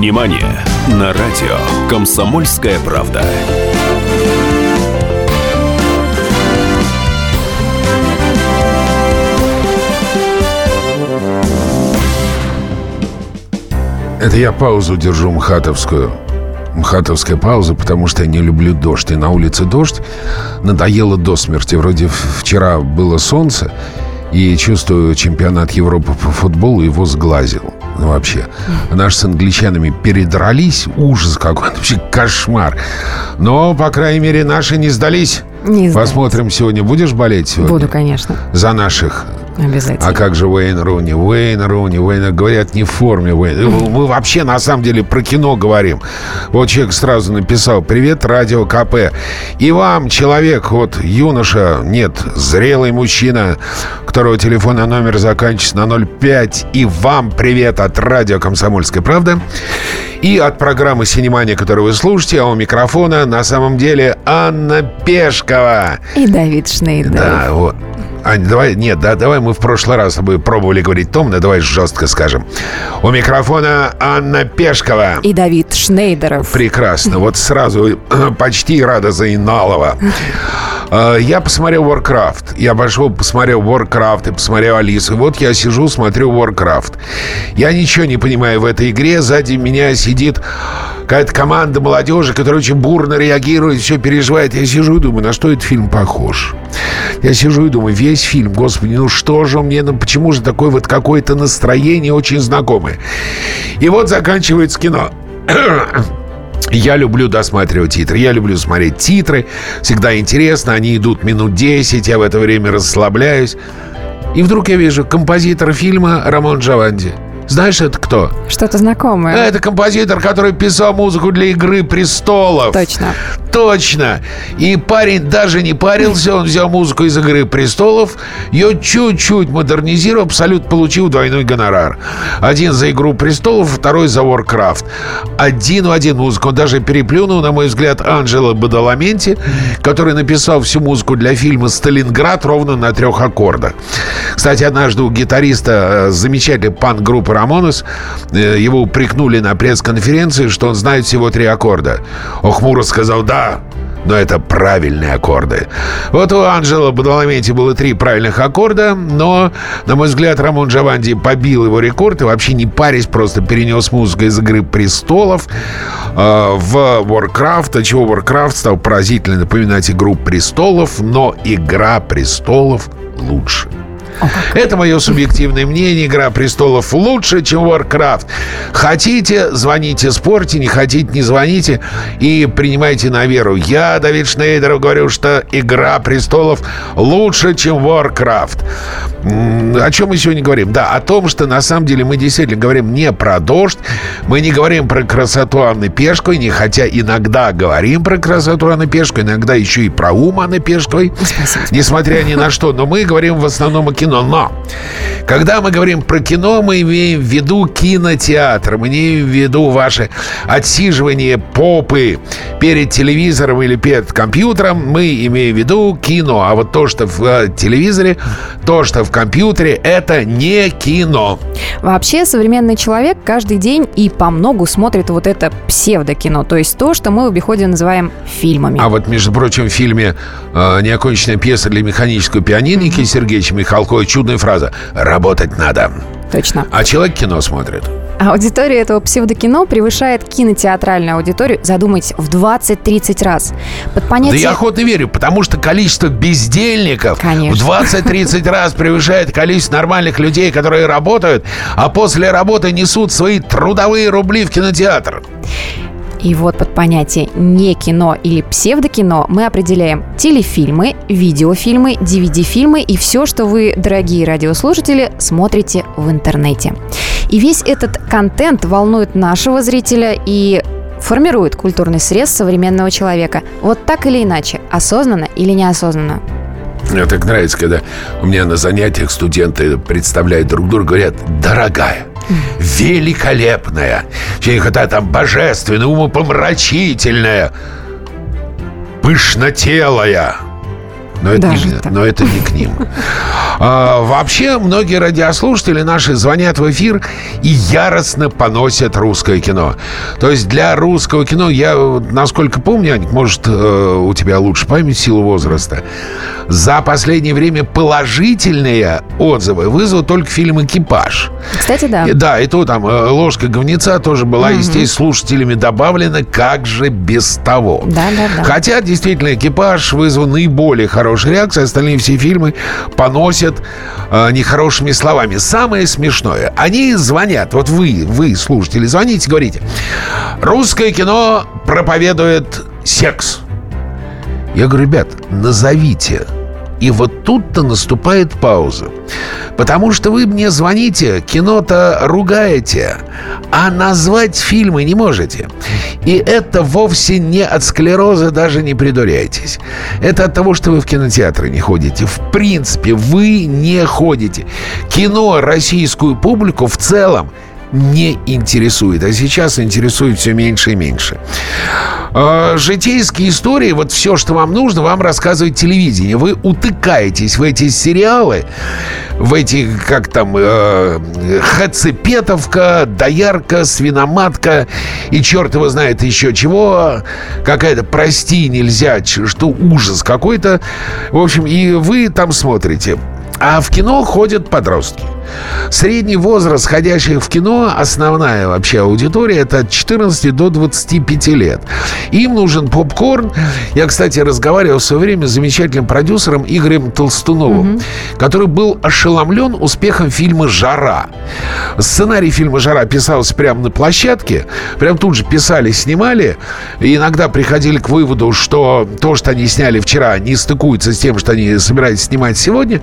Синемания на радио «Комсомольская правда». Это я паузу держу мхатовскую. Мхатовская пауза, потому что я не люблю дождь. И на улице дождь надоело до смерти. Вроде вчера было солнце, и чувствую, чемпионат Европы по футболу его сглазил. Ну, вообще. Наши с англичанами передрались. Ужас какой. Вообще кошмар. Но, по крайней мере, наши не сдались. Не сдались. Посмотрим сегодня. Будешь болеть сегодня? Буду, конечно. За наших Обязательно. а как же Уэйн Руни? Уэйн Руни, Уэйн, говорят, не в форме Уэйн. Мы вообще, на самом деле, про кино говорим. Вот человек сразу написал, привет, радио КП. И вам, человек, вот юноша, нет, зрелый мужчина, которого телефонный номер заканчивается на 05. И вам привет от радио «Комсомольская правда». И от программы «Синемания», которую вы слушаете, а у микрофона на самом деле Анна Пешкова. И Давид Шнейдер. Да, вот. Ань, давай, нет, да, давай мы в прошлый раз с тобой пробовали говорить томно, давай жестко скажем. У микрофона Анна Пешкова. И Давид Шнейдеров. Прекрасно. Вот сразу почти рада за Иналова. Э, Я посмотрел Warcraft. Я пошел, посмотрел Warcraft и посмотрел Алису. Вот я сижу, смотрю Warcraft. Я ничего не понимаю в этой игре. Сзади меня сидит какая-то команда молодежи, которая очень бурно реагирует, все переживает. Я сижу и думаю, на что этот фильм похож? Я сижу и думаю, весь фильм, господи, ну что же мне, ну почему же такое вот какое-то настроение очень знакомое? И вот заканчивается кино. Я люблю досматривать титры. Я люблю смотреть титры. Всегда интересно. Они идут минут 10. Я в это время расслабляюсь. И вдруг я вижу композитор фильма Рамон Джованди. Знаешь, это кто? Что-то знакомое. Это композитор, который писал музыку для «Игры престолов». Точно. Точно. И парень даже не парился, он взял музыку из «Игры престолов», ее чуть-чуть модернизировал, абсолютно получил двойной гонорар. Один за «Игру престолов», второй за «Warcraft». Один в один музыку. Он даже переплюнул, на мой взгляд, Анджело Бадаламенти, который написал всю музыку для фильма «Сталинград» ровно на трех аккордах. Кстати, однажды у гитариста э, замечательной панк-группы «Рамонес» э, его упрекнули на пресс-конференции, что он знает всего три аккорда. Он хмуро сказал «да», но это правильные аккорды. Вот у Анджела Бадаламенти было три правильных аккорда, но, на мой взгляд, Рамон Джованди побил его рекорд и вообще не парясь просто перенес музыку из «Игры престолов» э, в Warcraft, от чего Warcraft стал поразительно напоминать «Игру престолов», но «Игра престолов» лучше. Это мое субъективное мнение. Игра престолов лучше, чем Warcraft. Хотите, звоните, спорьте. Не хотите, не звоните. И принимайте на веру. Я, Давид Шнейдер, говорю, что Игра престолов лучше, чем Warcraft. О чем мы сегодня говорим? Да, о том, что на самом деле мы действительно говорим не про дождь. Мы не говорим про красоту Анны Пешковой, не хотя иногда говорим про красоту Анны Пешковой, иногда еще и про ум Анны Пешковой. Спасибо. Несмотря ни на что, но мы говорим в основном о кино. Но когда мы говорим про кино, мы имеем в виду кинотеатр, мы имеем в виду ваше отсиживание попы перед телевизором или перед компьютером, мы имеем в виду кино. А вот то, что в э, телевизоре, то, что в компьютере, это не кино. Вообще, современный человек каждый день и по многу смотрит вот это псевдокино, то есть то, что мы в обиходе называем фильмами. А вот, между прочим, в фильме э, «Неоконченная пьеса для механического пианино» Никиты Сергеевича Михалкова чудная фраза «Работать надо». Точно. А человек кино смотрит. Аудитория этого псевдокино превышает кинотеатральную аудиторию, задумайтесь, в 20-30 раз. Под Да понятие... я охотно верю, потому что количество бездельников Конечно. в 20-30 раз превышает количество нормальных людей, которые работают, а после работы несут свои трудовые рубли в кинотеатр. И вот под понятие «не кино» или «псевдокино» мы определяем телефильмы, видеофильмы, DVD-фильмы и все, что вы, дорогие радиослушатели, смотрите в интернете. И весь этот контент волнует нашего зрителя и формирует культурный срез современного человека. Вот так или иначе, осознанно или неосознанно. Мне так нравится, когда у меня на занятиях студенты представляют друг друга, говорят, дорогая, великолепная, какая там божественная, умопомрачительная, пышнотелая. Но это, Даже не, так. но это не к ним. А, вообще, многие радиослушатели наши звонят в эфир и яростно поносят русское кино. То есть для русского кино, я, насколько помню, Аник, может, э, у тебя лучше память силу возраста, за последнее время положительные отзывы вызвал только фильм «Экипаж». Кстати, да. И, да, и то там э, ложка говнеца тоже была, угу. естественно, слушателями добавлена, как же без того. Да, да, да. Хотя, действительно, «Экипаж» вызвал наиболее хорошие реакции, остальные все фильмы поносят э, нехорошими словами. Самое смешное, они звонят, вот вы, вы, слушатели, звоните, говорите, русское кино проповедует секс. Я говорю, ребят, назовите и вот тут-то наступает пауза. Потому что вы мне звоните, кино-то ругаете, а назвать фильмы не можете. И это вовсе не от склероза, даже не придуряйтесь. Это от того, что вы в кинотеатры не ходите. В принципе, вы не ходите. Кино российскую публику в целом не интересует. А сейчас интересует все меньше и меньше. Э, житейские истории, вот все, что вам нужно, вам рассказывает телевидение. Вы утыкаетесь в эти сериалы, в эти, как там, э, Хацепетовка, Доярка, Свиноматка и черт его знает еще чего. Какая-то, прости, нельзя, что ужас какой-то. В общем, и вы там смотрите. А в кино ходят подростки. Средний возраст ходящих в кино, основная вообще аудитория, это от 14 до 25 лет. Им нужен попкорн. Я, кстати, разговаривал в свое время с замечательным продюсером Игорем Толстуновым, угу. который был ошеломлен успехом фильма «Жара». Сценарий фильма «Жара» писался прямо на площадке. Прям тут же писали, снимали. И иногда приходили к выводу, что то, что они сняли вчера, не стыкуется с тем, что они собираются снимать сегодня.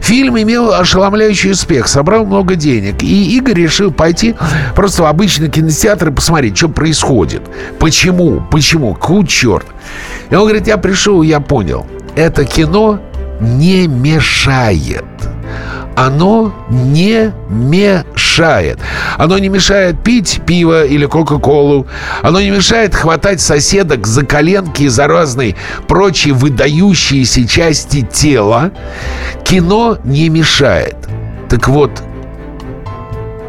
Фильм имел ошеломляющий успех, собрал много денег. И Игорь решил пойти просто в обычный кинотеатр и посмотреть, что происходит. Почему? Почему? Ку черт. И он говорит, я пришел, я понял. Это кино не мешает оно не мешает. Оно не мешает пить пиво или кока-колу. Оно не мешает хватать соседок за коленки и за разные прочие выдающиеся части тела. Кино не мешает. Так вот,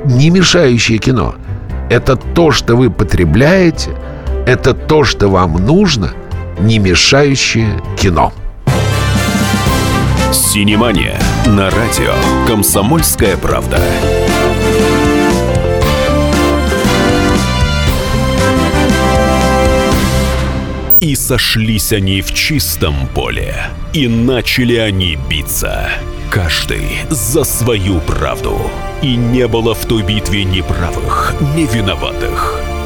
не мешающее кино – это то, что вы потребляете, это то, что вам нужно, не мешающее кино. Синемания на радио «Комсомольская правда». И сошлись они в чистом поле, и начали они биться. Каждый за свою правду. И не было в той битве ни правых, ни виноватых.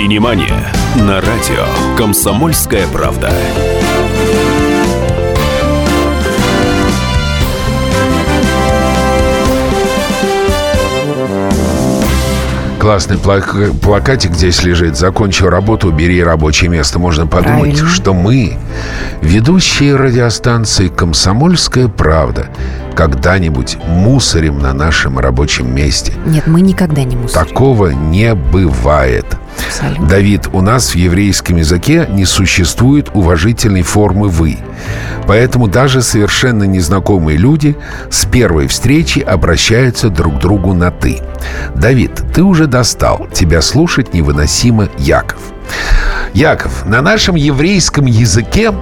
Синемания на радио «Комсомольская правда». Классный плак- плакатик здесь лежит. Закончил работу, бери рабочее место. Можно подумать, Правильно. что мы, ведущие радиостанции «Комсомольская правда», когда-нибудь мусорим на нашем рабочем месте. Нет, мы никогда не мусорим. Такого не бывает. Абсолютно. Давид, у нас в еврейском языке не существует уважительной формы «вы». Поэтому даже совершенно незнакомые люди с первой встречи обращаются друг к другу на «ты». Давид, ты уже достал. Тебя слушать невыносимо, Яков. Яков, на нашем еврейском языке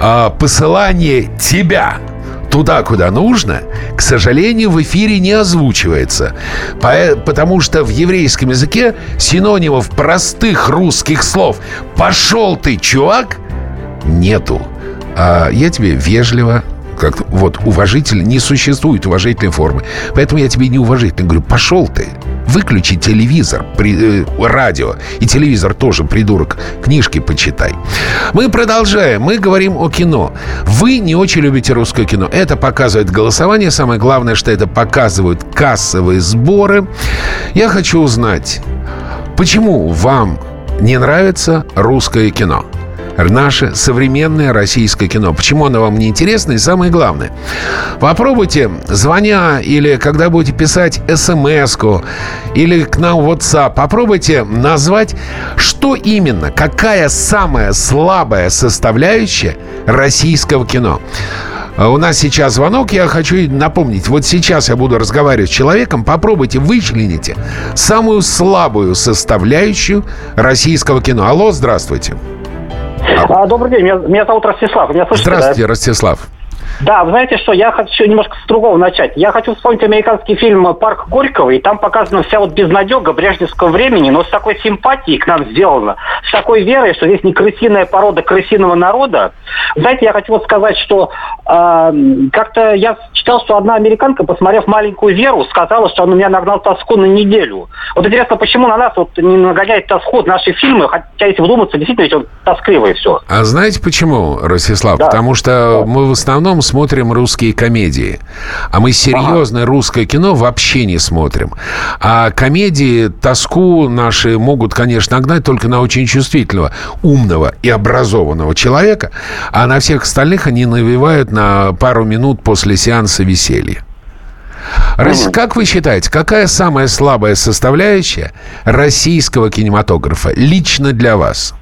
э, посылание тебя туда, куда нужно, к сожалению, в эфире не озвучивается. Потому что в еврейском языке синонимов простых русских слов «пошел ты, чувак» нету. А я тебе вежливо как вот уважитель не существует уважительной формы. Поэтому я тебе неуважительно говорю, пошел ты. Выключи телевизор, при, э, радио. И телевизор тоже, придурок. Книжки почитай. Мы продолжаем. Мы говорим о кино. Вы не очень любите русское кино. Это показывает голосование. Самое главное, что это показывают кассовые сборы. Я хочу узнать, почему вам не нравится русское кино? Наше современное российское кино. Почему оно вам не интересно? И самое главное, попробуйте, звоня или когда будете писать смс или к нам в WhatsApp, попробуйте назвать, что именно, какая самая слабая составляющая российского кино. У нас сейчас звонок, я хочу напомнить. Вот сейчас я буду разговаривать с человеком. Попробуйте, вычлените самую слабую составляющую российского кино. Алло, здравствуйте. А, добрый день, меня, меня зовут Ростислав. Меня слышите, Здравствуйте, да? Ростислав. Да, вы знаете что, я хочу немножко с другого начать. Я хочу вспомнить американский фильм «Парк Горького», и там показана вся вот безнадега брежневского времени, но с такой симпатией к нам сделано, с такой верой, что здесь не крысиная порода крысиного народа. Знаете, я хочу вот сказать, что э, как-то я читал, что одна американка, посмотрев «Маленькую Веру», сказала, что он у меня нагнал тоску на неделю. Вот интересно, почему на нас вот не нагоняет тоску наши фильмы, хотя если вдуматься, действительно ведь он тоскливый все. А знаете почему, Ростислав? Да. Потому что да. мы в основном смотрим русские комедии. А мы серьезное ага. русское кино вообще не смотрим. А комедии тоску наши могут, конечно, огнать только на очень чувствительного, умного и образованного человека, а на всех остальных они навевают на пару минут после сеанса веселья. Рос... Как вы считаете, какая самая слабая составляющая российского кинематографа лично для вас?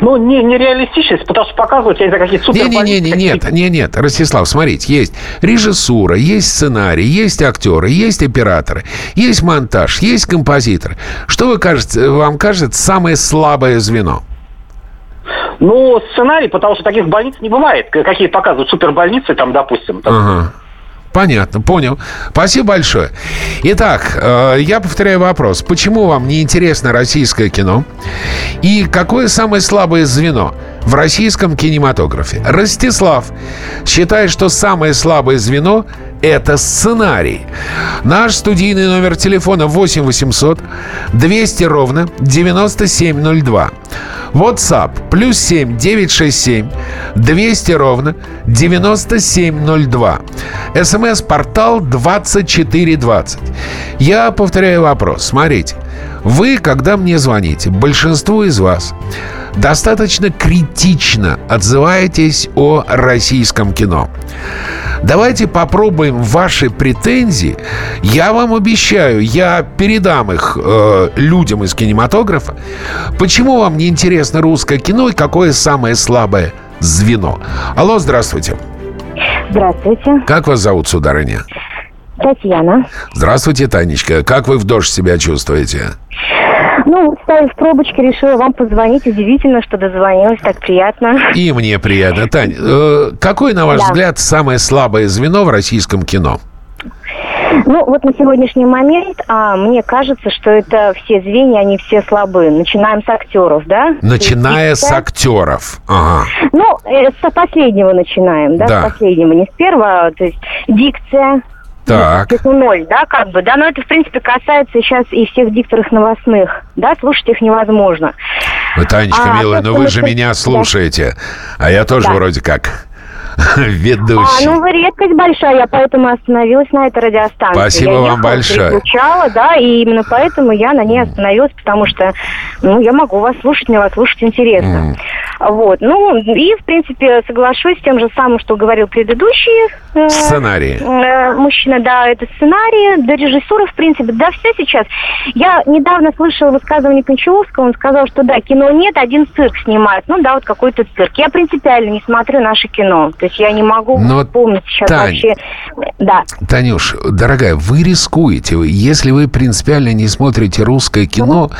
Ну, не, не реалистичность, потому что показывают, я не знаю, какие супер... Не, не, не, не, нет, не, нет, Ростислав, смотрите, есть режиссура, есть сценарий, есть актеры, есть операторы, есть монтаж, есть композитор. Что вы кажете, вам кажется самое слабое звено? Ну, сценарий, потому что таких больниц не бывает. Какие показывают супербольницы, там, допустим. Там. Ага. Понятно, понял. Спасибо большое. Итак, э, я повторяю вопрос. Почему вам не интересно российское кино? И какое самое слабое звено в российском кинематографе? Ростислав считает, что самое слабое звено это сценарий. Наш студийный номер телефона 8 800 200 ровно 9702. WhatsApp плюс 7 967 200 ровно 9702. СМС-портал 2420. Я повторяю вопрос. Смотрите. Вы, когда мне звоните, большинство из вас достаточно критично отзываетесь о российском кино. Давайте попробуем ваши претензии. Я вам обещаю, я передам их э, людям из кинематографа. Почему вам не интересно русское кино и какое самое слабое звено? Алло, здравствуйте. Здравствуйте. Как вас зовут, сударыня? Татьяна. Здравствуйте, Танечка. Как вы в дождь себя чувствуете? Ну, ставив пробочки, решила вам позвонить. Удивительно, что дозвонилась, так приятно. И мне приятно. Тань, э, какое, на ваш да. взгляд, самое слабое звено в российском кино? Ну, вот на сегодняшний момент а, мне кажется, что это все звенья, они все слабы. Начинаем с актеров, да? Начиная с актеров. Ага. Ну, э, с последнего начинаем, да? да? С последнего, не с первого. То есть дикция, так. Ноль, да, как бы, да, но это, в принципе, касается сейчас и всех дикторов новостных, да, слушать их невозможно. Танечка, а, милая, но вы же меня слушаете, да. а я тоже да. вроде как ведущий. А, ну, вы редкость большая, я поэтому остановилась на этой радиостанции. Спасибо я вам большое. Переключала, да, и именно поэтому я на ней остановилась, потому что, ну, я могу вас слушать, мне вас слушать интересно. Mm. Вот, ну, и, в принципе, соглашусь с тем же самым, что говорил предыдущий. Э, сценарий. Э, мужчина, да, это сценарий, да, режиссура, в принципе, да, все сейчас. Я недавно слышала высказывание Кончаловского, он сказал, что, да, кино нет, один цирк снимает. Ну, да, вот какой-то цирк. Я принципиально не смотрю наше кино. То есть я не могу Но, вспомнить сейчас Тань, вообще. Да. Танюш, дорогая, вы рискуете. Если вы принципиально не смотрите русское кино,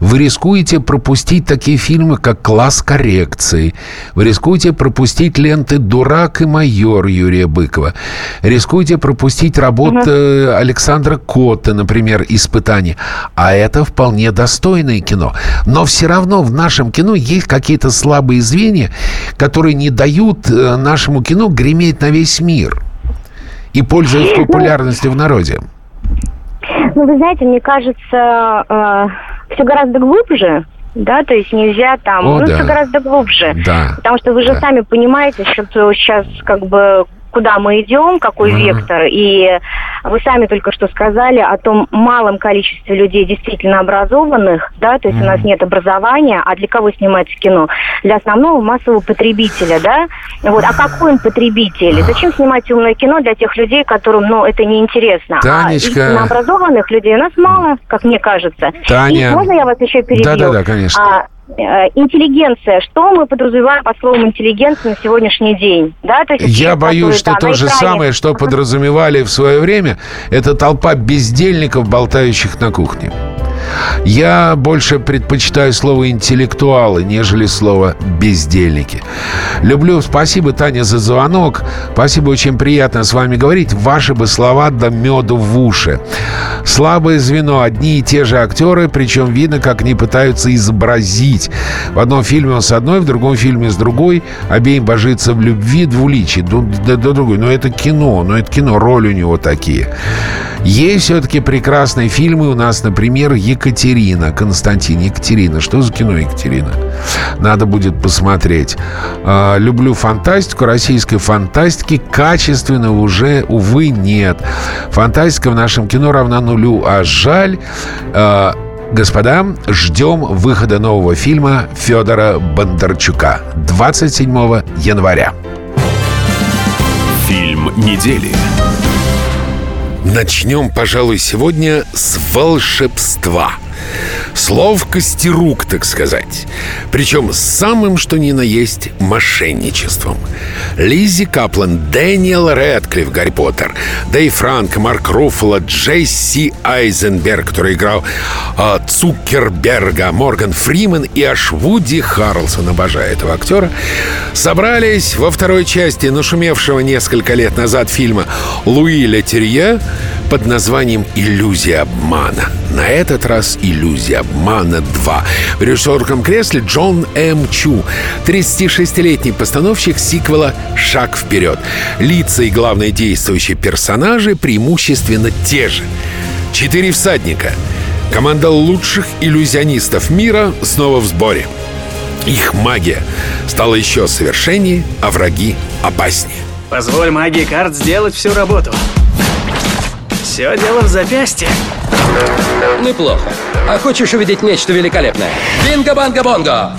вы рискуете пропустить такие фильмы, как «Класс коррекции». Вы рискуете пропустить ленты «Дурак» и «Майор» Юрия Быкова. Рискуете пропустить работы Александра Котта, например, «Испытание». А это вполне достойное кино. Но все равно в нашем кино есть какие-то слабые звенья, которые не дают э, нашему кино греметь на весь мир и пользуясь популярностью в народе. Ну, вы знаете, мне кажется, э, все гораздо глубже, да, то есть нельзя там, О, ну, да. все гораздо глубже. Да. Потому что вы же Да. сами понимаете, что сейчас как бы куда мы идем, какой Мгм. вектор, и вы сами только что сказали о том малом количестве людей действительно образованных, да, то есть у нас нет образования, а для кого снимается кино? Для основного массового потребителя, да? Вот, а какой он потребитель? Зачем снимать умное кино для тех людей, которым, ну, это неинтересно? Танечка. А образованных людей у нас мало, как мне кажется. Таня. И можно я вас еще перебью? Да-да-да, конечно. А, интеллигенция. Что мы подразумеваем под словом интеллигенция на сегодняшний день? Да, то есть Я боюсь, что да, то же самое, что подразумевали в свое время, это толпа бездельников, болтающих на кухне. Я больше предпочитаю слово интеллектуалы, нежели слово бездельники. Люблю. Спасибо, Таня, за звонок. Спасибо, очень приятно с вами говорить. Ваши бы слова до меду в уши. Слабое звено. Одни и те же актеры, причем видно, как они пытаются изобразить. В одном фильме он с одной, в другом фильме с другой. Обеим божится в любви двуличие. До, до- до другой. Но это кино. Но это кино. Роли у него такие. Есть все-таки прекрасные фильмы. У нас, например, Екатерина. Константин. Екатерина. Что за кино Екатерина? Надо будет посмотреть. А, люблю фантастику. Российской фантастики качественного уже, увы, нет. Фантастика в нашем кино равна нулю. А жаль... а, Господа, ждем выхода нового фильма Федора Бондарчука 27 января. Фильм недели. Начнем, пожалуй, сегодня с волшебства. С ловкости рук, так сказать. Причем с самым, что ни на есть, мошенничеством. Лиззи Каплан, Дэниел Рэдклифф, Гарри Поттер, Дэй Франк, Марк Руффало, Джесси Айзенберг, который играл а, Цукерберга, Морган Фриман и аж Вуди Харрелсон, обожаю этого актера, собрались во второй части нашумевшего несколько лет назад фильма Луи Летерье под названием «Иллюзия обмана». На этот раз «Иллюзия обмана 2». В режиссерском кресле Джон М. Чу, 36-летний постановщик сиквела «Шаг вперед». Лица и главные действующие персонажи преимущественно те же. Четыре всадника. Команда лучших иллюзионистов мира снова в сборе. Их магия стала еще совершеннее, а враги опаснее. Позволь магии карт сделать всю работу. Все дело в запястье. Неплохо. А хочешь увидеть нечто великолепное? Бинго-банго-бонго!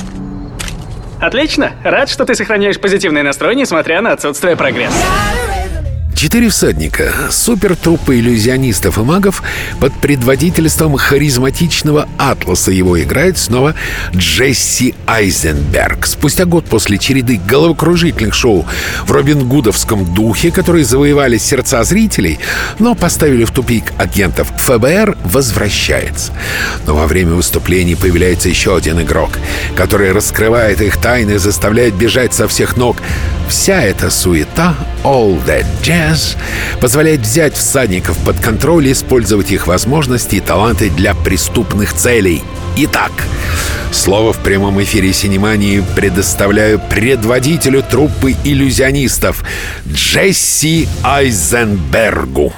Отлично. Рад, что ты сохраняешь позитивный настрой, несмотря на отсутствие прогресса. Четыре всадника, супертруппа иллюзионистов и магов под предводительством харизматичного Атласа его играет снова Джесси Айзенберг. Спустя год после череды головокружительных шоу в Робин Гудовском духе, которые завоевали сердца зрителей, но поставили в тупик агентов ФБР, возвращается. Но во время выступлений появляется еще один игрок, который раскрывает их тайны и заставляет бежать со всех ног. Вся эта суета, all that jazz, позволяет взять всадников под контроль и использовать их возможности и таланты для преступных целей. Итак, слово в прямом эфире Синемании предоставляю предводителю труппы иллюзионистов Джесси Айзенбергу.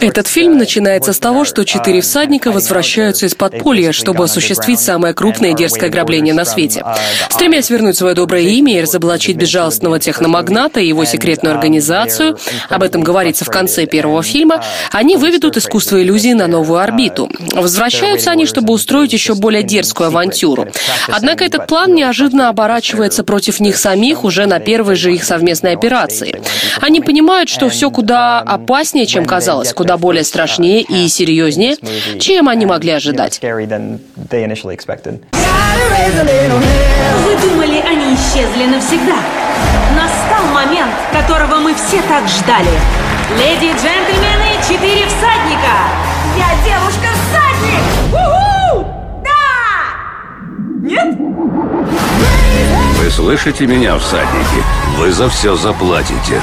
Этот фильм начинается с того, что четыре всадника возвращаются из подполья, чтобы осуществить самое крупное и дерзкое ограбление на свете. Стремясь вернуть свое доброе имя и разоблачить безжалостного техномагната и его секретную организацию, об этом говорится в конце первого фильма, они выведут искусство иллюзии на новую орбиту. Возвращаются они, чтобы устроить еще более дерзкую авантюру. Однако этот план неожиданно оборачивается против них самих уже на первой же их совместной операции. Они понимают, что все куда опаснее, чем казалось, куда более страшнее и серьезнее, чем они могли ожидать. Вы думали, они исчезли навсегда? Настал момент, которого мы все так ждали. Леди и джентльмены, четыре всадника! Я девушка-всадник! Уху! Да! Нет? Вы слышите меня, всадники? Вы за все заплатите.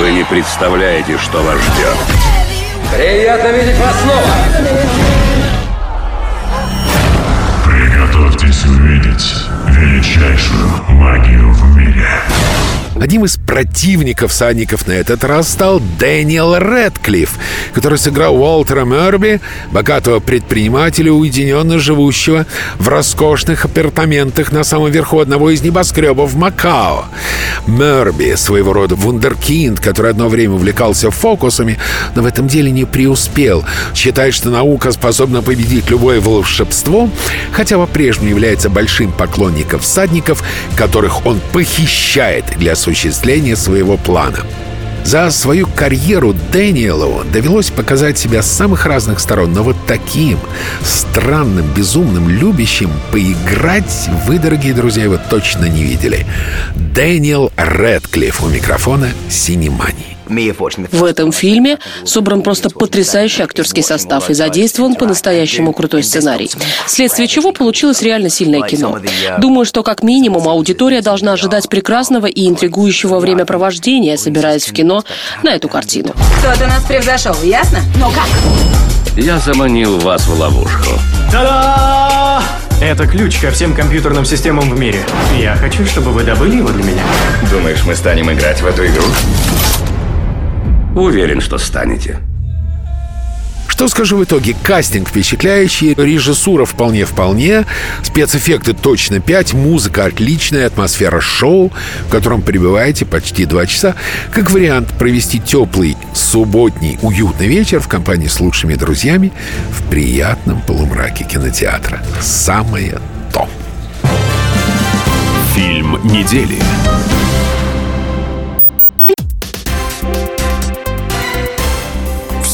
Вы не представляете, что вас ждет. Приятно видеть вас снова! Приготовьтесь увидеть величайшую магию в мире. Одним из противников всадников на этот раз стал Дэниел Рэдклифф, который сыграл Уолтера Мерби, богатого предпринимателя, уединенно живущего в роскошных апартаментах на самом верху одного из небоскребов Макао. Мерби — своего рода вундеркинд, который одно время увлекался фокусами, но в этом деле не преуспел. Считает, что наука способна победить любое волшебство, хотя по-прежнему является большим поклонником всадников, которых он похищает для осуществления своего плана. За свою карьеру Дэниелу довелось показать себя с самых разных сторон, но вот таким странным, безумным, любящим поиграть вы, дорогие друзья, его точно не видели. Дэниел Рэдклифф у микрофона «Синемании». В этом фильме собран просто потрясающий актерский состав и задействован по-настоящему крутой сценарий. Вследствие чего получилось реально сильное кино. Думаю, что как минимум аудитория должна ожидать прекрасного и интригующего времяпровождения, собираясь в кино на эту картину. Кто-то нас превзошел, ясно? Ну как? Я заманил вас в ловушку. Та-да! Это ключ ко всем компьютерным системам в мире. Я хочу, чтобы вы добыли его для меня. Думаешь, мы станем играть в эту игру? Уверен, что станете. Что скажу в итоге? Кастинг впечатляющий, режиссура вполне-вполне, спецэффекты точно 5, музыка отличная, атмосфера шоу, в котором пребываете почти два часа. Как вариант провести теплый, субботний, уютный вечер в компании с лучшими друзьями в приятном полумраке кинотеатра. Самое то. Фильм недели.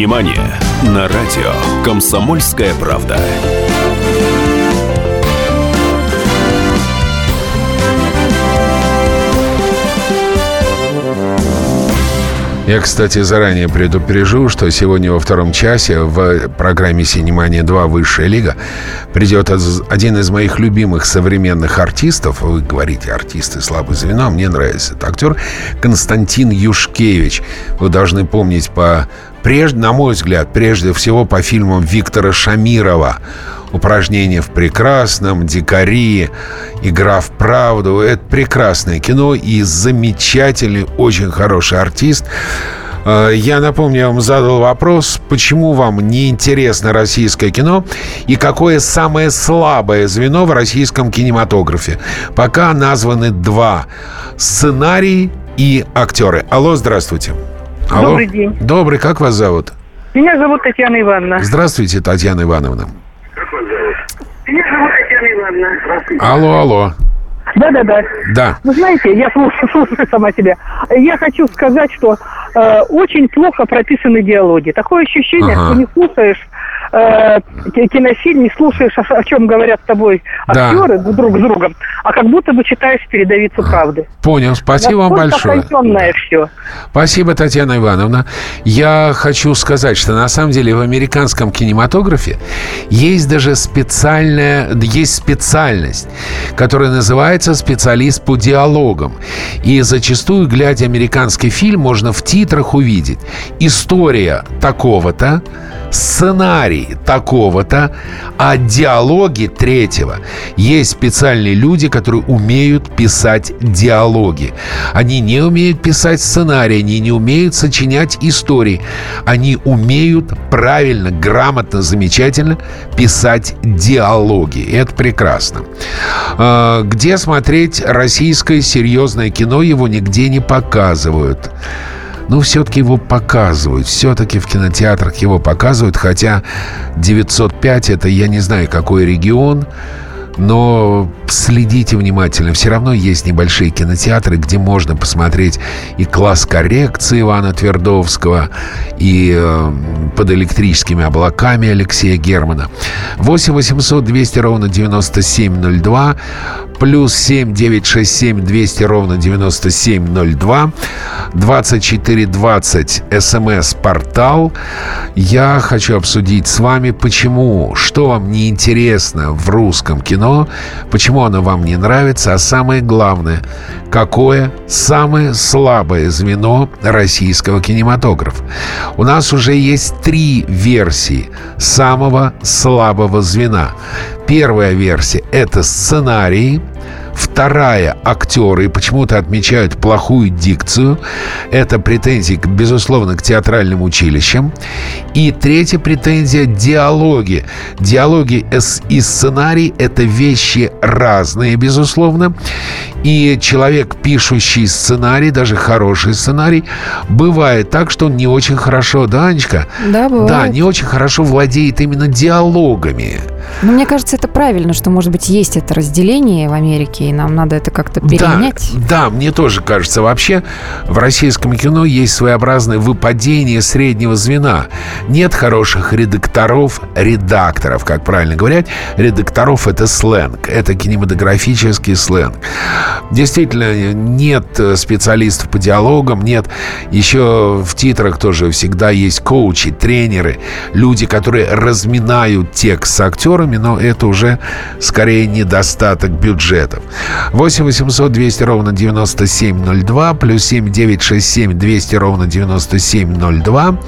Синемания на радио «Комсомольская правда». Я, кстати, заранее предупрежу, что сегодня во втором часе в программе «Синемания 2. Высшая лига» придет один из моих любимых современных артистов. Вы говорите, артисты слабое звено, мне нравится этот актер Константин Юшкевич. Вы должны помнить по Прежде, на мой взгляд, прежде всего по фильмам Виктора Шамирова «Упражнение в прекрасном», «Дикари», «Игра в правду». Это прекрасное кино и замечательный, очень хороший артист. Э, я напомню, я вам задал вопрос, почему вам не интересно российское кино и какое самое слабое звено в российском кинематографе. Пока названы два – сценарий и актеры. Алло, здравствуйте. Алло. Добрый день. Добрый, как вас зовут? Меня зовут Татьяна Ивановна. Здравствуйте, Татьяна Ивановна. Меня зовут Татьяна Ивановна. Алло, алло. Да-да-да. Да. Вы знаете, я слушаю, слушаю сама себя. Я хочу сказать, что э, очень плохо прописаны диалоги. Такое ощущение, Ага. что не слушаешь э, ки- кинофильм, не слушаешь, о, о чем говорят с тобой Да. актеры друг с другом, а как будто бы читаешь передовицу правды. Понял, спасибо вам большое. все. Спасибо, Татьяна Ивановна. Я хочу сказать, что на самом деле в американском кинематографе есть даже специальная, есть специальность, которая называется специалист по диалогам. И зачастую, глядя американский фильм, можно в титрах увидеть история такого-то, сценарий такого-то, а диалоги третьего. Есть специальные люди, которые умеют писать диалоги. Они не умеют писать сценарий, они не умеют сочинять истории. Они умеют правильно, грамотно, замечательно писать диалоги. Это прекрасно. А, где смотреть российское серьезное кино? Его нигде не показывают. Ну, все-таки его показывают. Все-таки в кинотеатрах его показывают. Хотя 905 это я не знаю какой регион. Но следите внимательно. Все равно есть небольшие кинотеатры, где можно посмотреть и класс коррекции Ивана Твердовского, и э, под электрическими облаками Алексея Германа. 8 800 200 ровно 9702 плюс 7 967 200 ровно 9702 2420 смс-портал. Я хочу обсудить с вами, почему, что вам не интересно в русском кино, почему оно вам не нравится, а самое главное, какое самое слабое звено российского кинематографа. У нас уже есть три версии самого слабого звена. Первая версия – это сценарий, Вторая – актеры почему-то отмечают плохую дикцию. Это претензии, безусловно, к театральным училищам. И третья претензия – диалоги. Диалоги и сценарий – это вещи разные, безусловно. И человек, пишущий сценарий, даже хороший сценарий, бывает так, что он не очень хорошо, да, Анечка? Да, бывает. Да, не очень хорошо владеет именно диалогами. Но мне кажется, это правильно, что, может быть, есть это разделение в Америке, и нам надо это как-то переменять. Да, да, мне тоже кажется. Вообще в российском кино есть своеобразное выпадение среднего звена. Нет хороших редакторов, редакторов, как правильно говорят. Редакторов — это сленг, это кинематографический сленг. Действительно, нет специалистов по диалогам, нет. Еще в титрах тоже всегда есть коучи, тренеры, люди, которые разминают текст с актерами, но это уже скорее недостаток бюджетов. 8 800 200 ровно 9702, плюс 7 967 200 ровно 9702.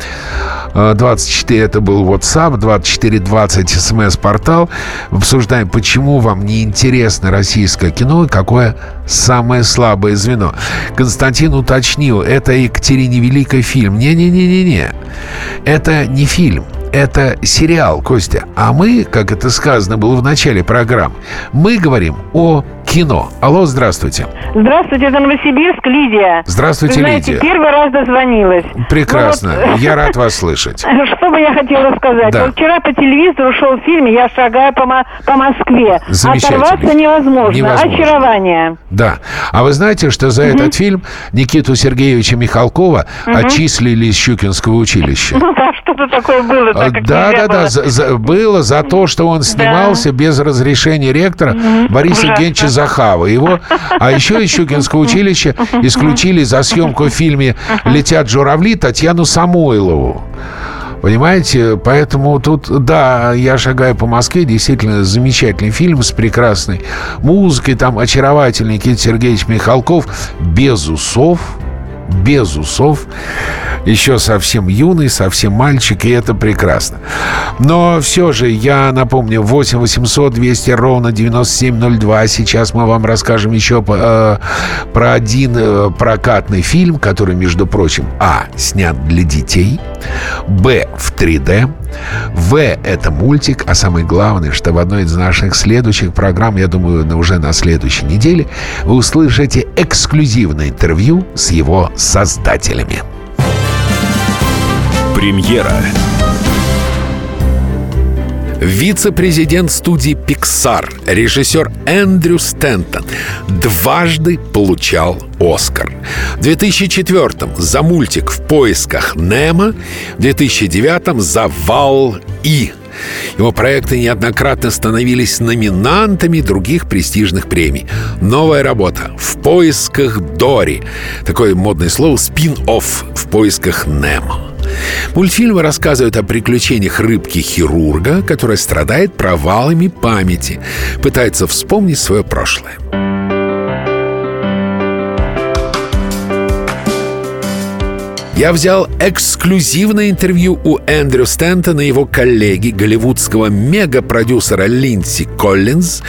24 это был WhatsApp, 2420 смс-портал. Обсуждаем, почему вам не интересно российское кино и какое самое слабое звено. Константин уточнил, это Екатерине Великой фильм. Не-не-не-не-не. Это не фильм это сериал, Костя. А мы, как это сказано было в начале программы, мы говорим о кино. Алло, здравствуйте. Здравствуйте, это Новосибирск, Лидия. Здравствуйте, Вы знаете, Лидия. первый раз дозвонилась. Прекрасно. Ну вот- Я рад вас слышать. Что бы я хотела сказать? Да. Вот вчера по телевизору шел фильм «Я шагаю по, Мо- по Москве». Оторваться невозможно. Невозможно. Очарование. Да. А вы знаете, что за этот фильм Никиту Сергеевича Михалкова Мгм. отчислили из Щукинского училища? Ну да, что-то такое было. А, так как Да, да, да, было. за- за- было за то, что он снимался без разрешения ректора Бориса ужасно. Евгеньевича Захава. Его, а еще из Щукинского училища исключили за съемку в фильме «Летят журавли» Татьяну Самойлову. Понимаете, поэтому тут, да, я шагаю по Москве, действительно замечательный фильм с прекрасной музыкой, там очаровательный Никита Сергеевич Михалков, без усов, без усов, еще совсем юный, совсем мальчик, и это прекрасно. Но все же, я напомню, 8 800 200 ровно 9702. Сейчас мы вам расскажем еще э, про один э, прокатный фильм, который, между прочим, а, снят для детей, б, в 3D, в, это мультик, а самое главное, что в одной из наших следующих программ, я думаю, уже на следующей неделе, вы услышите эксклюзивное интервью с его создателями. Премьера. Вице-президент студии Pixar, режиссер Эндрю Стентон, дважды получал Оскар. В 2004 за мультик «В поисках Немо», в 2009 за «Вал-И». Его проекты неоднократно становились номинантами других престижных премий. Новая работа «В поисках Дори». Такое модное слово «спин-офф» «В поисках Немо». Мультфильмы рассказывают о приключениях рыбки-хирурга, которая страдает провалами памяти, пытается вспомнить свое прошлое. Я взял эксклюзивное интервью у Эндрю Стентона и его коллеги, голливудского мега-продюсера Линдси Коллинз.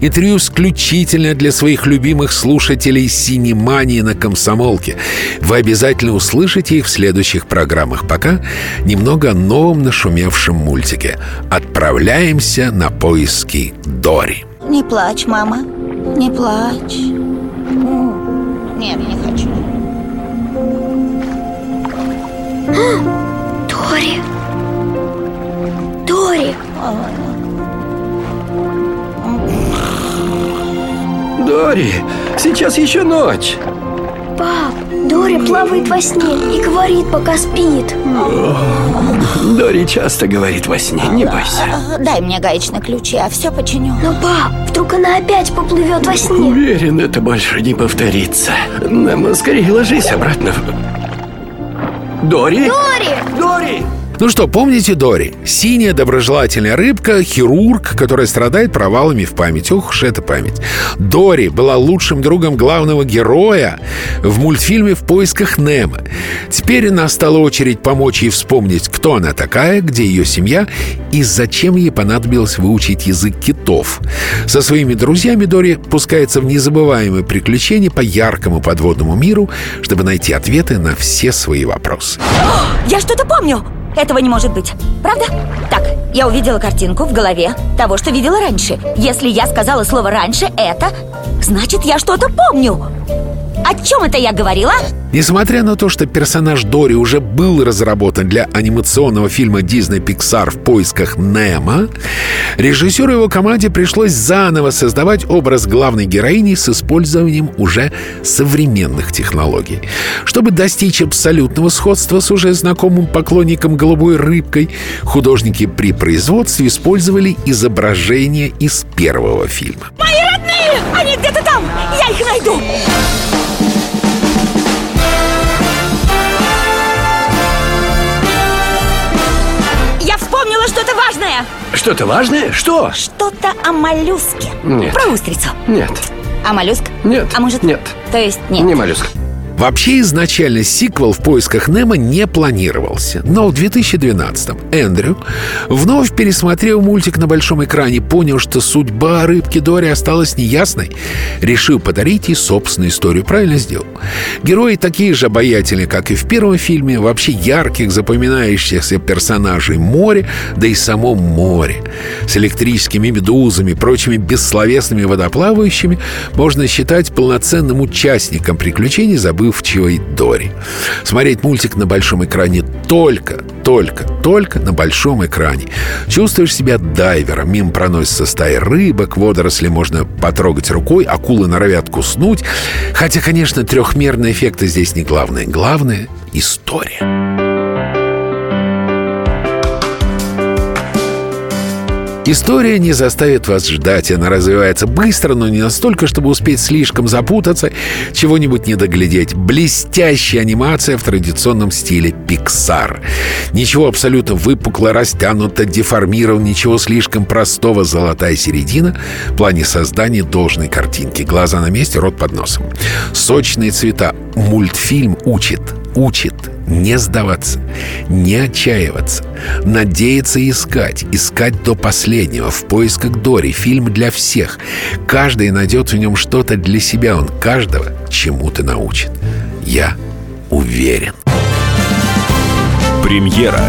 Интервью исключительно для своих любимых слушателей «Синемании» на комсомолке. Вы обязательно услышите их в следующих программах. Пока немного о новом нашумевшем мультике. Отправляемся на поиски Дори. Не плачь, мама. Не плачь. Нет, не хочу. Дори. Дори. Дори, сейчас еще ночь. Пап, Дори плавает во сне и говорит, пока спит. Дори часто говорит во сне, не бойся. А, Дай мне гаечный ключ, я все починю. Но, пап, вдруг она опять поплывет во сне. Уверен, это больше не повторится. Нам скорее ложись обратно. Дори? Дори! Дори! Ну что, помните Дори? Синяя доброжелательная рыбка, хирург, которая страдает провалами в памяти. Ух уж эта память. Дори была лучшим другом главного героя в мультфильме «В поисках Немо». Теперь настала очередь помочь ей вспомнить, кто она такая, где ее семья и зачем ей понадобилось выучить язык китов. Со своими друзьями Дори пускается в незабываемые приключения по яркому подводному миру, чтобы найти ответы на все свои вопросы. Я что-то помню. Этого не может быть. Правда? Так, я увидела картинку в голове того, что видела раньше. Если я сказала слово «раньше», это значит, я что-то помню. О чем это я говорила? Несмотря на то, что персонаж Дори уже был разработан для анимационного фильма Disney Pixar в поисках Немо, режиссеру его команде пришлось заново создавать образ главной героини с использованием уже современных технологий. Чтобы достичь абсолютного сходства с уже знакомым поклонником голубой рыбкой, художники при производстве использовали изображения из первого фильма. Мои родные! Они где-то там! Я их найду! Что-то важное? Что? Что-то о моллюске. Нет. Про устрицу. Нет. А моллюск? Нет. А может... Нет. То есть нет. Не моллюск. Вообще изначально сиквел в поисках Немо не планировался. Но в 2012-м Эндрю вновь пересмотрел мультик на большом экране, понял, что судьба рыбки Дори осталась неясной, решил подарить ей собственную историю. Правильно сделал. Герои такие же обаятельные, как и в первом фильме, вообще ярких, запоминающихся персонажей море, да и само море. С электрическими медузами, прочими бессловесными водоплавающими можно считать полноценным участником приключений, забывчивой Дори. Смотреть мультик на большом экране только, только, только на большом экране. Чувствуешь себя дайвером, мимо проносится стая рыбок, водоросли можно потрогать рукой, акулы норовят куснуть. Хотя, конечно, трехмерные эффекты здесь не главное. Главное — история. История не заставит вас ждать. Она развивается быстро, но не настолько, чтобы успеть слишком запутаться, чего-нибудь не доглядеть. Блестящая анимация в традиционном стиле Pixar. Ничего абсолютно выпукло, растянуто, деформировано, ничего слишком простого, золотая середина в плане создания должной картинки. Глаза на месте, рот под носом. Сочные цвета. Мультфильм учит, учит не сдаваться, не отчаиваться, надеяться искать, искать до последнего, в поисках Дори, фильм для всех. Каждый найдет в нем что-то для себя, он каждого чему-то научит. Я уверен. Премьера.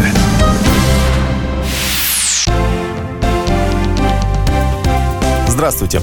Здравствуйте.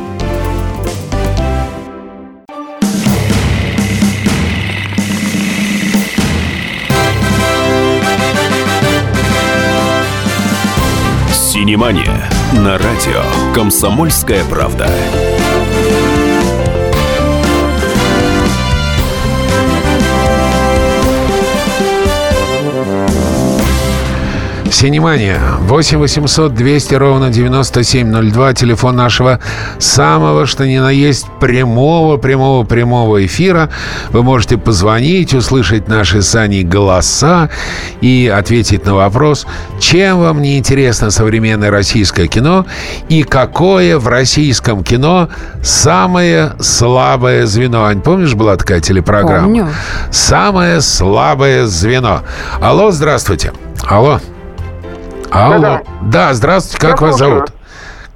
Синемания на радио «Комсомольская правда». Синемания. 8 800 200 ровно 9702. Телефон нашего самого, что ни на есть, прямого, прямого, прямого эфира. Вы можете позвонить, услышать наши с Аней голоса и ответить на вопрос, чем вам не интересно современное российское кино и какое в российском кино самое слабое звено. Ань, помнишь, была такая телепрограмма? Помню. Самое слабое звено. Алло, здравствуйте. Алло. Алло. Да-да. Да, здравствуйте. Как Я вас слушаю. зовут?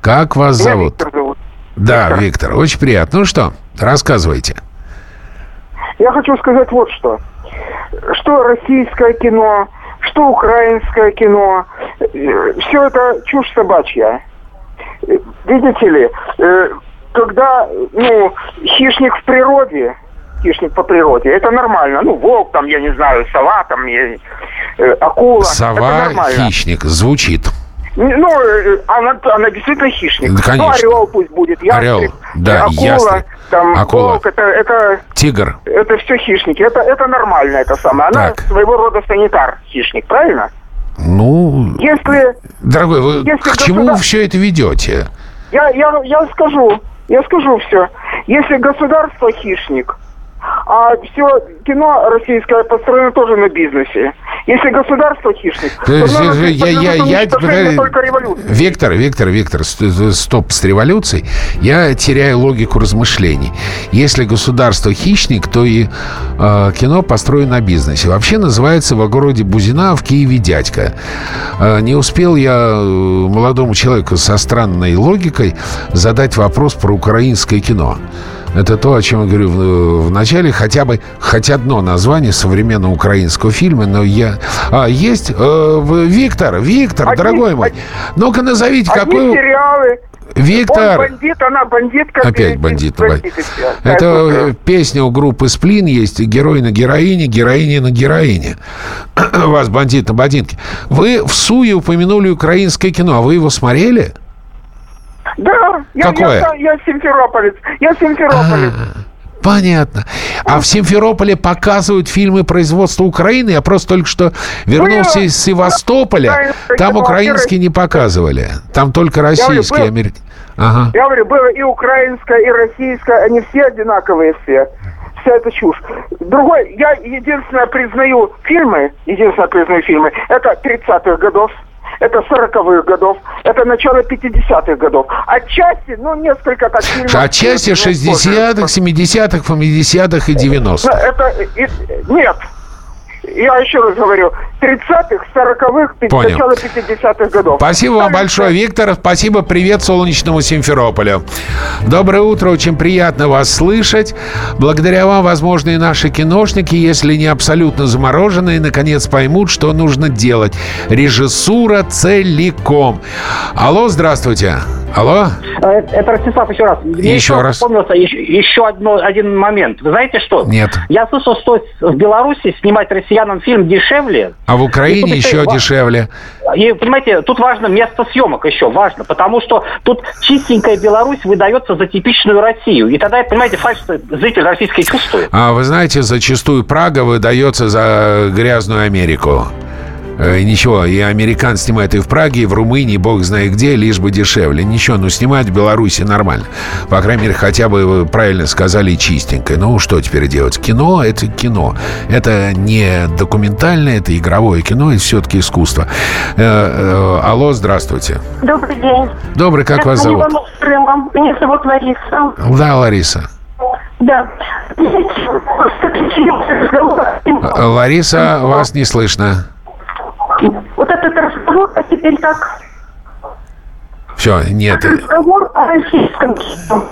Как вас Меня зовут? Виктор зовут. Да, Виктор. очень приятно. Ну что, рассказывайте. Я хочу сказать вот что. Что российское кино, что украинское кино, все это чушь собачья. Э, Видите ли, э, когда, ну, хищник в природе, хищник по природе, это нормально. Ну, волк там, я не знаю, сова там, я- э, акула. Сова, хищник. Звучит. Ну, э, она, она действительно хищник. Да, конечно. Ну, орел пусть будет, ястреб, Орел, да, акула, ястреб, там, акула. волк, это, это, Тигр. это все хищники. Это, это нормально, это самое. Она Так. своего рода санитар, хищник, правильно? Ну, Если, дорогой, вы Если к чему вы государ- все это ведете? я, я, я скажу, я скажу все. Если государство хищник, а все кино российское построено тоже на бизнесе. Если государство хищник, то я- я- я- уничтожению только революцией. Виктор, Виктор, Виктор, ст- стоп с революцией. Я теряю логику размышлений. Если государство хищник, то и э, кино построено на бизнесе. Вообще называется в огороде Бузина, в Киеве дядька. Э, не успел я э, молодому человеку со странной логикой задать вопрос про украинское кино. Это то, о чем я говорю в, в начале. Хотя бы хоть одно название современного украинского фильма, но я... А, есть? Э, Виктор, Виктор, Одни- дорогой мой. Ну-ка назовите, Одни какой... сериалы. Виктор. Он бандит, она бандитка. Опять бандит. Это э, песня у группы «Сплин» есть. Герой на героине, героиня на героине. Вас бандит на бандитке. Вы в Суе упомянули украинское кино. А вы его смотрели? Да, я, Какое? Я, я симферополец. Я симферополец. Понятно. А в Симферополе показывают фильмы производства Украины. Я просто только что вернулся из Севастополя. Там украинские не показывали. Там только российские, американские. Ага. Я говорю, было и украинское, и российское, они все одинаковые все. Вся эта чушь. Другой, я единственное признаю фильмы, единственное признаю фильмы, это 30-х годов, это 40-х годов, это начало 50-х годов. Отчасти, ну, несколько так фильмов. Отчасти ну, 60-х, 70-х, 80-х и Ну, 90-х. Это, и- нет. Я еще раз говорю, 30-х, 40-х, пи- Понял. начало 50-х годов. Спасибо вам большое, Виктор. Спасибо. Привет солнечному Симферополю. Доброе утро. Очень приятно вас слышать. Благодаря вам, возможно, и наши киношники, если не абсолютно замороженные, наконец поймут, что нужно делать. Режиссура целиком. Алло, здравствуйте. Алло? Э, Это Ростислав еще раз. Мне Еще раз. Вспомнился еще, еще одно, один момент. Вы знаете что? Нет. Я слышал, что в Беларуси снимать россиянам фильм дешевле. А в Украине И еще ва- дешевле. И, понимаете, тут важно место съемок еще, важно, потому что тут чистенькая Беларусь выдается за типичную Россию. И тогда, понимаете, фальш зритель российский чувствует. А вы знаете, зачастую Прага выдается за грязную Америку. Э, Ничего, и американ снимает и в Праге, и в Румынии, бог знает где, лишь бы дешевле. Ничего, ну снимать в Беларуси нормально. По крайней мере, хотя бы вы правильно сказали чистенько. Ну, что теперь делать? Кино — это кино. Это не документальное, это игровое кино, это все-таки искусство. Э, э, алло, здравствуйте. Добрый день. Добрый, как вас зовут? Меня зовут Лариса. Да, Лариса. Да. Э, Лариса, вас не слышно. Вот этот разговор, а теперь как? Все, нет. Разговор о российском кино.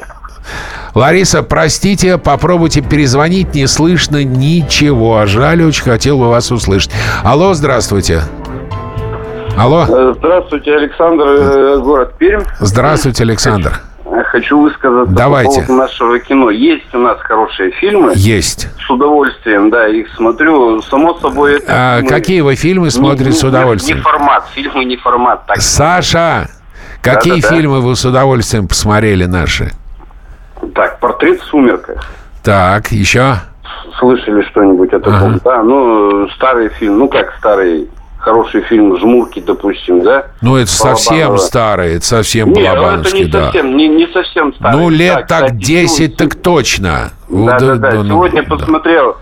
Лариса, простите, попробуйте перезвонить, не слышно ничего. Жаль, очень хотел бы вас услышать. Алло, здравствуйте. Алло. Э, Здравствуйте, Александр, э, город Пермь. Здравствуйте, Александр. Хочу высказаться Давайте. по поводу нашего кино. Есть у нас хорошие фильмы. Есть. С удовольствием, да, их смотрю. Само собой, это... А фильмы какие вы фильмы смотрите не- с удовольствием? Не формат, фильмы не формат. Так, Саша, какие Да-да-да. фильмы вы с удовольствием посмотрели наши? так, портрет в сумерках. Так, еще? Слышали что-нибудь о таком? Да, ну, старый фильм, ну как старый, хороший фильм «Жмурки», допустим, да? Ну, это совсем старый, это совсем Не, ну, это балабановский, не да. совсем, не, не совсем старый. Ну, лет Да, так кстати, 10, так точно. Да, да, да. ну, Сегодня посмотрел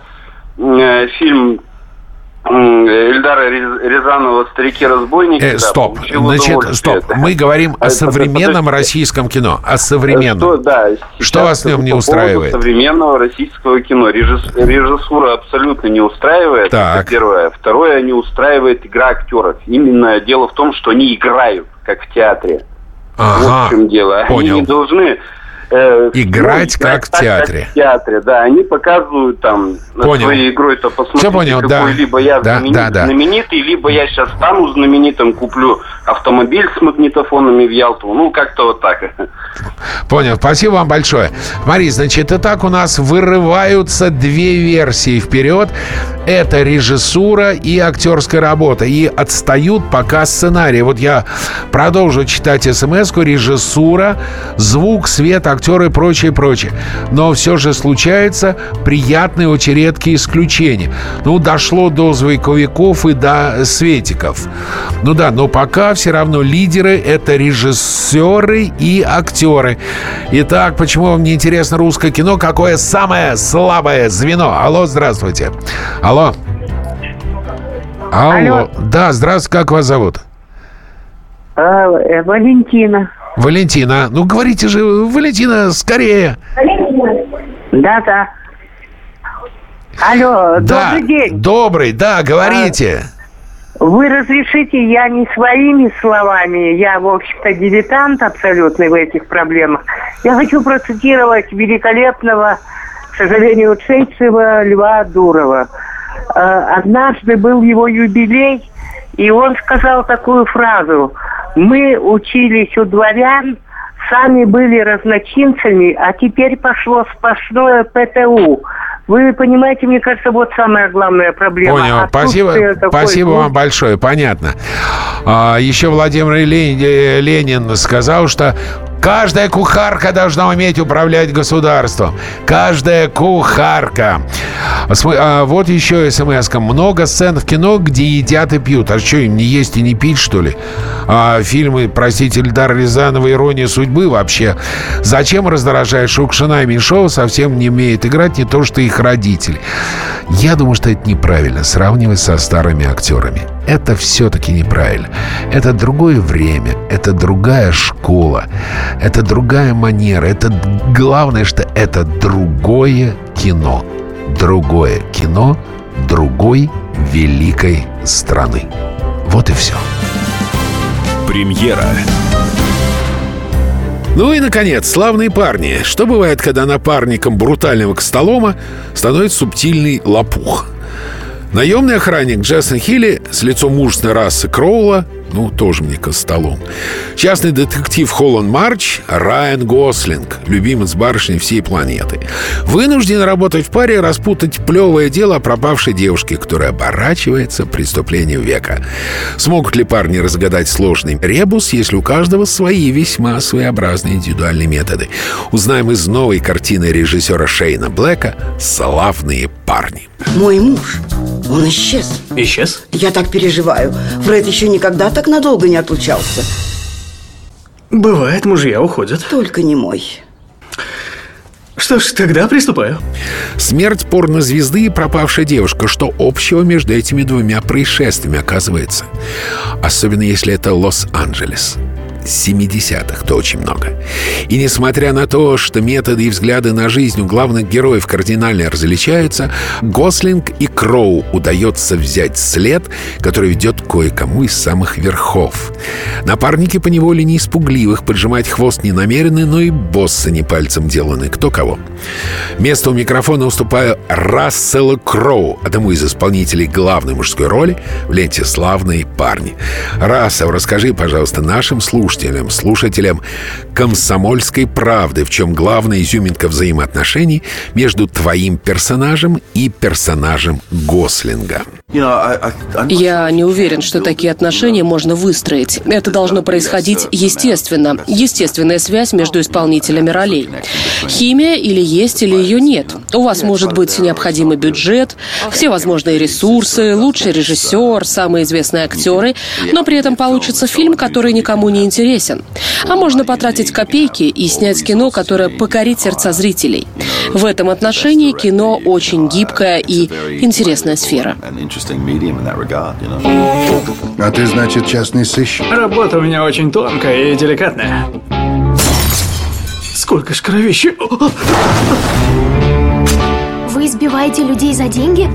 э, фильм Эльдара Рязанова «Старики-разбойники». Э, да, стоп, значит, стоп. Мы говорим А, о современном подождите. российском кино. О Что, современном. да, Что сейчас вас в нем не устраивает? современного российского кино. Режисс- режиссура абсолютно не устраивает. Так. Это первое. Второе, не устраивает игра актеров. Именно дело в том, что они играют, как в театре. Ага, Вот в чем дело. понял. Они не должны э, Играть ну, как в так, театре. в театре, да. Они показывают там на Понял. своей игрой-то посмотрите, Всё понял, да. какой либо я Да, знаменит- да, да. знаменитый, либо я сейчас стану знаменитым, куплю автомобиль с магнитофонами в Ялту. Ну, как-то вот так. Понял, спасибо вам большое. Смотри, значит, и так у нас вырываются две версии вперед. Это режиссура и актерская работа. И отстают пока сценарии. Вот я продолжу читать смс-ку. Режиссура, звук, свет, актеры и прочее, прочее. Но все же случаются приятные, очень редкие исключения. Ну, дошло до звуковиков и до светиков. Ну да, но пока все равно лидеры — это режиссеры и актеры. Итак, почему вам не интересно русское кино? Какое самое слабое звено? Алло, здравствуйте. Алло. Алло. Алло. Да, здравствуйте, как вас зовут? А, э, Валентина. Валентина. Ну, говорите же, Валентина, скорее. Да, да. Алло, да. добрый день. Добрый, да, говорите. Вы разрешите, я не своими словами, я, в общем-то, дилетант абсолютный в этих проблемах. Я хочу процитировать великолепного, к сожалению, ушедшего Льва Дурова. Э, Однажды был его юбилей, и он сказал такую фразу. Мы учились у дворян, сами были разночинцами, а теперь пошло сплошное ПТУ. Вы понимаете, мне кажется, вот самая главная проблема. Понял. Отсутствие Спасибо, такой спасибо вам большое. Понятно. А, еще Владимир Лен- Ленин сказал, что каждая кухарка должна уметь управлять государством. Каждая кухарка. А, вот еще смс -ка. Много сцен в кино, где едят и пьют. А что, им не есть и не пить, что ли? А фильмы, простите, Эльдар Рязанова «Ирония судьбы» вообще. Зачем раздражает Шукшина и Меньшова совсем не умеет играть, не то что их родители. Я думаю, что это неправильно сравнивать со старыми актерами. Это все-таки неправильно. Это другое время, это другая школа, это другая манера. Это главное, что это другое кино. Другое кино другой великой страны. Вот и все. Премьера. Ну и, наконец, славные парни. Что бывает, когда напарником брутального Костолома становится субтильный лопух? Наемный охранник Джессон Хилли с лицом мужественной расы Кроула, ну, тоже мне Костолом. Частный детектив Холланд Марч Райан Гослинг, любимец барышни всей планеты. Вынужден работать в паре и распутать плевое дело о пропавшей девушке, которая оборачивается преступлением века. Смогут ли парни разгадать сложный ребус, если у каждого свои весьма своеобразные индивидуальные методы? Узнаем из новой картины режиссера Шейна Блэка «Славные парни». Мой муж, он исчез. Исчез? Я так переживаю. Фред еще никогда так надолго не отлучался. Бывает, мужья уходят. Только не мой. Что ж, тогда приступаю. Смерть порнозвезды и пропавшая девушка. Что общего между этими двумя происшествиями оказывается? Особенно если это Лос-Анджелес. 70-х, то очень много. И несмотря на то, что методы и взгляды на жизнь у главных героев кардинально различаются, Гослинг и Кроу удается взять след, который ведет кое-кому из самых верхов. Напарники по неволе не испугливых, поджимать хвост не намерены, но и боссы не пальцем деланы, кто кого. Место у микрофона уступаю Расселу Кроу, одному из исполнителей главной мужской роли в ленте «Славные парни». Рассел, расскажи, пожалуйста, нашим слушателям, слушателям «Комсомольской правды», в чем главная изюминка взаимоотношений между твоим персонажем и персонажем Гослинга. Я не уверен, уверен, что такие отношения можно выстроить. Это должно происходить естественно. Естественная связь между исполнителями ролей. Химия или есть, или ее нет. У вас может быть необходимый бюджет, все возможные ресурсы, лучший режиссер, самые известные актеры, но при этом получится фильм, который никому не интересен. А можно потратить копейки и снять кино, которое покорит сердца зрителей. В этом отношении кино очень гибкая и интересная сфера. А ты, значит, частный сыщик? Работа у меня очень тонкая и деликатная. Сколько ж кровищи. Вы избиваете людей за деньги?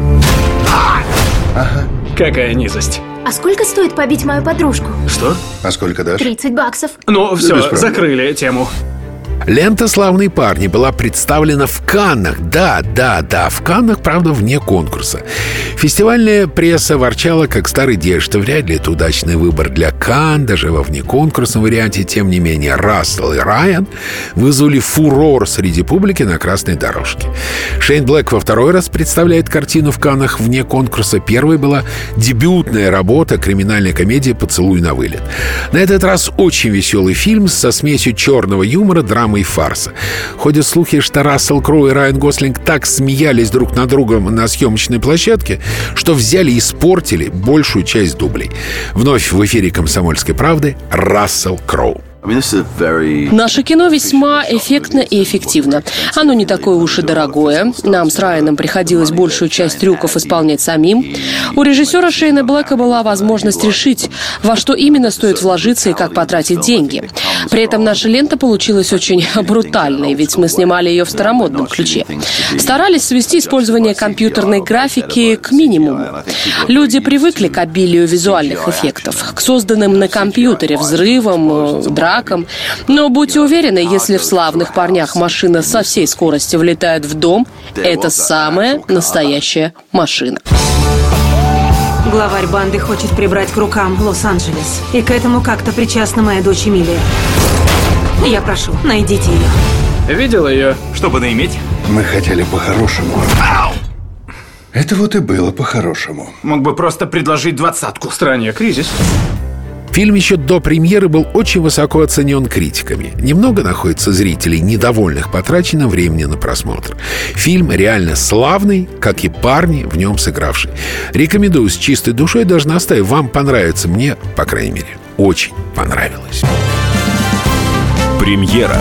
Ага. Какая низость. А сколько стоит побить мою подружку? Что? А сколько дашь? 30 баксов. Ну, без все, закрыли тему. Лента «Славные парни» была представлена в Каннах. Да, да, да, в Каннах, правда, вне конкурса. Фестивальная пресса ворчала, как старый дед, что вряд ли это удачный выбор для Кан, даже во внеконкурсном варианте. Тем не менее, Рассел и Райан вызвали фурор среди публики на красной дорожке. Шейн Блэк во второй раз представляет картину в Каннах вне конкурса. Первой была дебютная работа, криминальная комедия «Поцелуй на вылет». На этот раз очень веселый фильм со смесью черного юмора, драмы и фарса. Ходят слухи, что Рассел Кроу и Райан Гослинг так смеялись друг над другом на съемочной площадке, что взяли и испортили большую часть дублей. Вновь в эфире «Комсомольской правды» Рассел Кроу. Наше кино весьма эффектно и эффективно. Оно не такое уж и дорогое. Нам с Райаном приходилось большую часть трюков исполнять самим. У режиссера Шейна Блэка была возможность решить, во что именно стоит вложиться и как потратить деньги. При этом наша лента получилась очень брутальной, ведь мы снимали ее в старомодном ключе. Старались свести использование компьютерной графики к минимуму. Люди привыкли к обилию визуальных эффектов, к созданным на компьютере взрывам, э, дракам. Но будьте уверены, если в славных парнях машина со всей скорости влетает в дом, это самая настоящая машина. Главарь банды хочет прибрать к рукам Лос-Анджелес. И к этому как-то причастна моя дочь Эмилия. Я прошу, найдите ее. Видел ее? Чтобы наиметь? Мы хотели по-хорошему. Это вот и было по-хорошему. Мог бы просто предложить двадцатку. В стране кризис. Фильм еще до премьеры был очень высоко оценен критиками. Немного находится зрителей, недовольных потраченным времени на просмотр. Фильм реально славный, как и парни, в нем сыгравшие. Рекомендую с чистой душой, даже наставив, вам понравится. Мне, по крайней мере, очень понравилось. Премьера.